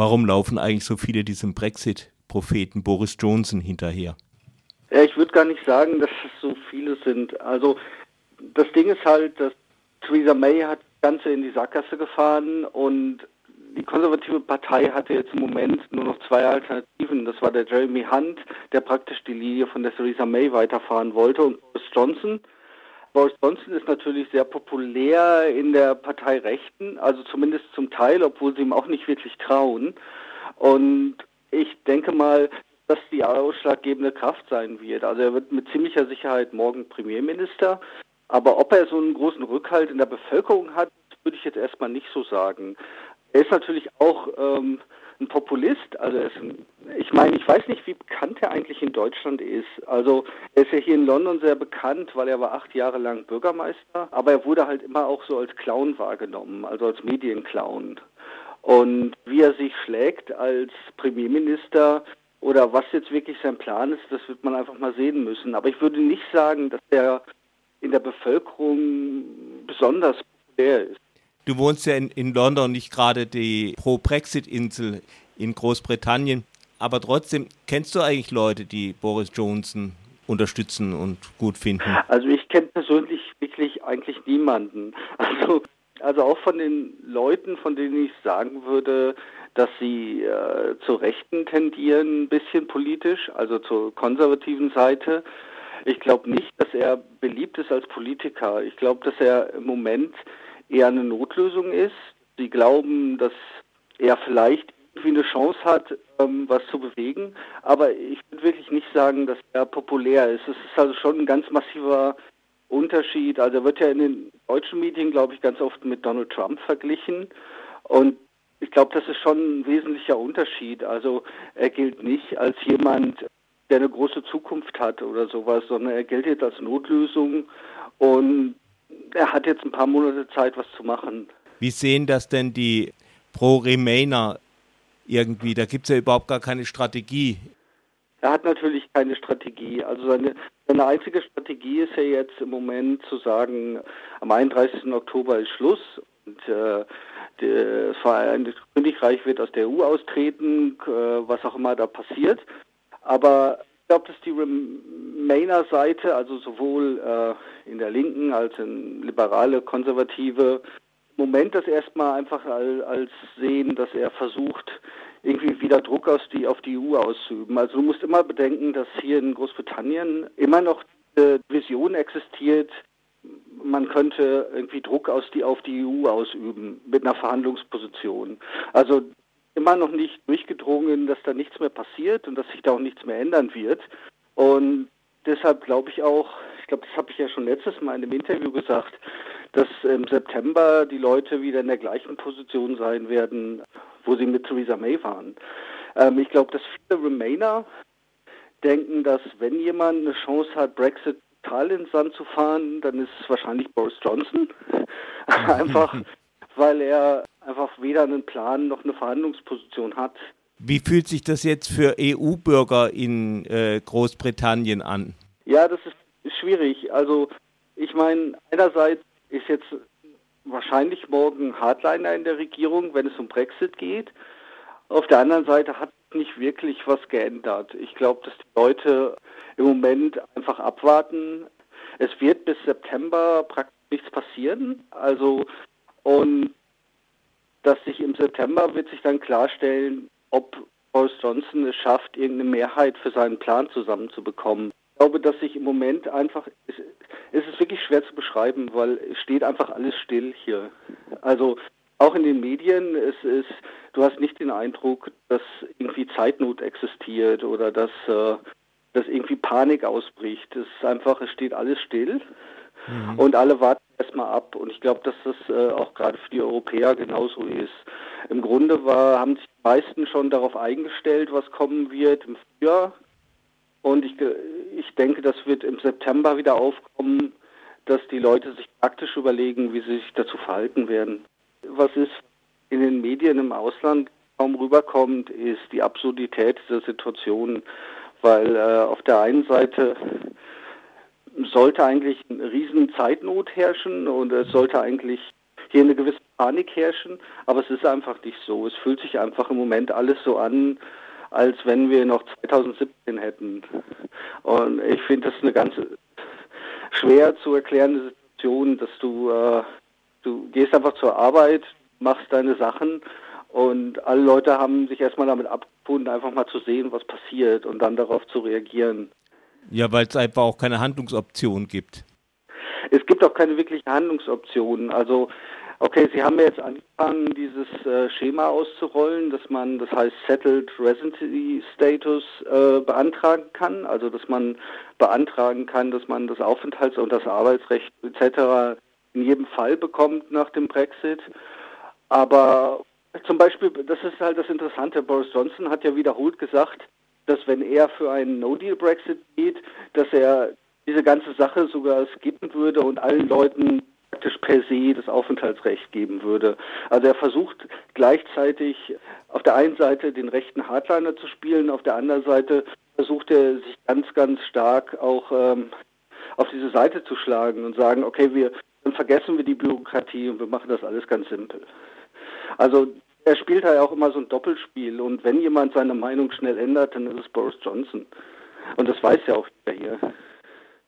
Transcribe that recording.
Warum laufen eigentlich so viele diesem Brexit-Propheten Boris Johnson hinterher? Ja, ich würde gar nicht sagen, dass es so viele sind. Also das Ding ist halt, dass Theresa May hat das Ganze in die Sackgasse gefahren und die konservative Partei hatte jetzt im Moment nur noch zwei Alternativen. Das war der Jeremy Hunt, der praktisch die Linie von der Theresa May weiterfahren wollte, und Boris Johnson. Boris Johnson ist natürlich sehr populär in der Partei Rechten, also zumindest zum Teil, obwohl sie ihm auch nicht wirklich trauen. Und ich denke mal, dass die ausschlaggebende Kraft sein wird. Also er wird mit ziemlicher Sicherheit morgen Premierminister. Aber ob er so einen großen Rückhalt in der Bevölkerung hat, würde ich jetzt erstmal nicht so sagen. Er ist natürlich auch ähm, ein Populist. Also ein, ich meine, ich weiß nicht, wie bekannt er eigentlich in Deutschland ist. Also er ist ja hier in London sehr bekannt, weil er war acht Jahre lang Bürgermeister, aber er wurde halt immer auch so als Clown wahrgenommen, also als Medienclown. Und wie er sich schlägt als Premierminister oder was jetzt wirklich sein Plan ist, das wird man einfach mal sehen müssen. Aber ich würde nicht sagen, dass er in der Bevölkerung besonders populär ist. Du wohnst ja in, in London, nicht gerade die Pro-Brexit-Insel in Großbritannien. Aber trotzdem, kennst du eigentlich Leute, die Boris Johnson unterstützen und gut finden? Also ich kenne persönlich wirklich eigentlich niemanden. Also, also auch von den Leuten, von denen ich sagen würde, dass sie äh, zur Rechten tendieren, ein bisschen politisch, also zur konservativen Seite. Ich glaube nicht, dass er beliebt ist als Politiker. Ich glaube, dass er im Moment eher eine Notlösung ist. Sie glauben, dass er vielleicht irgendwie eine Chance hat, ähm, was zu bewegen. Aber ich würde wirklich nicht sagen, dass er populär ist. Es ist also schon ein ganz massiver Unterschied. Also er wird ja in den deutschen Medien, glaube ich, ganz oft mit Donald Trump verglichen. Und ich glaube, das ist schon ein wesentlicher Unterschied. Also er gilt nicht als jemand, der eine große Zukunft hat oder sowas, sondern er gilt jetzt als Notlösung und er hat jetzt ein paar Monate Zeit, was zu machen. Wie sehen das denn die Pro-Remainer irgendwie? Da gibt es ja überhaupt gar keine Strategie. Er hat natürlich keine Strategie. Also seine, seine einzige Strategie ist ja jetzt im Moment zu sagen, am 31. Oktober ist Schluss und äh, das Vereinigte Königreich wird aus der EU austreten, äh, was auch immer da passiert. Aber glaube, dass die Remainer-Seite, also sowohl äh, in der Linken als in liberale, konservative, im Moment das erstmal einfach als, sehen, dass er versucht, irgendwie wieder Druck aus die, auf die EU auszuüben. Also du musst immer bedenken, dass hier in Großbritannien immer noch eine Vision existiert, man könnte irgendwie Druck aus die, auf die EU ausüben mit einer Verhandlungsposition. Also immer noch nicht durchgedrungen, dass da nichts mehr passiert und dass sich da auch nichts mehr ändern wird. Und deshalb glaube ich auch, ich glaube, das habe ich ja schon letztes Mal in einem Interview gesagt, dass im September die Leute wieder in der gleichen Position sein werden, wo sie mit Theresa May waren. Ähm, ich glaube, dass viele Remainer denken, dass wenn jemand eine Chance hat, Brexit total ins Sand zu fahren, dann ist es wahrscheinlich Boris Johnson. einfach, weil er einfach weder einen Plan noch eine Verhandlungsposition hat. Wie fühlt sich das jetzt für EU-Bürger in äh, Großbritannien an? Ja, das ist schwierig. Also ich meine, einerseits ist jetzt wahrscheinlich morgen Hardliner in der Regierung, wenn es um Brexit geht. Auf der anderen Seite hat nicht wirklich was geändert. Ich glaube, dass die Leute im Moment einfach abwarten. Es wird bis September praktisch nichts passieren. Also und dass sich im September wird sich dann klarstellen, ob Boris Johnson es schafft, irgendeine Mehrheit für seinen Plan zusammenzubekommen. Ich glaube, dass sich im Moment einfach, es, ist wirklich schwer zu beschreiben, weil es steht einfach alles still hier. Also auch in den Medien, es ist, du hast nicht den Eindruck, dass irgendwie Zeitnot existiert oder dass, äh, dass irgendwie Panik ausbricht. Es ist einfach, es steht alles still mhm. und alle warten erstmal ab. Und ich glaube, dass das äh, auch gerade für die Europäer genauso ist. Im Grunde war, haben sich die meisten schon darauf eingestellt, was kommen wird im Frühjahr. Und ich, ich denke, das wird im September wieder aufkommen, dass die Leute sich praktisch überlegen, wie sie sich dazu verhalten werden. Was ist in den Medien im Ausland kaum rüberkommt, ist die Absurdität dieser Situation, weil äh, auf der einen Seite sollte eigentlich eine riesen Zeitnot herrschen und es sollte eigentlich hier eine gewisse Panik herrschen, aber es ist einfach nicht so. Es fühlt sich einfach im Moment alles so an, als wenn wir noch 2017 hätten. Und ich finde das eine ganz schwer zu erklärende Situation, dass du, äh, du gehst einfach zur Arbeit, machst deine Sachen und alle Leute haben sich erstmal damit abgefunden, einfach mal zu sehen, was passiert und dann darauf zu reagieren. Ja, weil es einfach auch keine Handlungsoption gibt. Es gibt auch keine wirklichen Handlungsoptionen. Also, okay, Sie haben ja jetzt angefangen, dieses äh, Schema auszurollen, dass man, das heißt Settled Residency Status äh, beantragen kann. Also, dass man beantragen kann, dass man das Aufenthalts- und das Arbeitsrecht etc. in jedem Fall bekommt nach dem Brexit. Aber zum Beispiel, das ist halt das Interessante, Boris Johnson hat ja wiederholt gesagt, dass wenn er für einen No-Deal-Brexit geht, dass er diese ganze Sache sogar skippen würde und allen Leuten praktisch per se das Aufenthaltsrecht geben würde. Also er versucht gleichzeitig auf der einen Seite den rechten Hardliner zu spielen, auf der anderen Seite versucht er sich ganz, ganz stark auch ähm, auf diese Seite zu schlagen und sagen, okay, wir dann vergessen wir die Bürokratie und wir machen das alles ganz simpel. Also er spielt halt auch immer so ein Doppelspiel und wenn jemand seine Meinung schnell ändert, dann ist es Boris Johnson. Und das weiß ja auch jeder hier.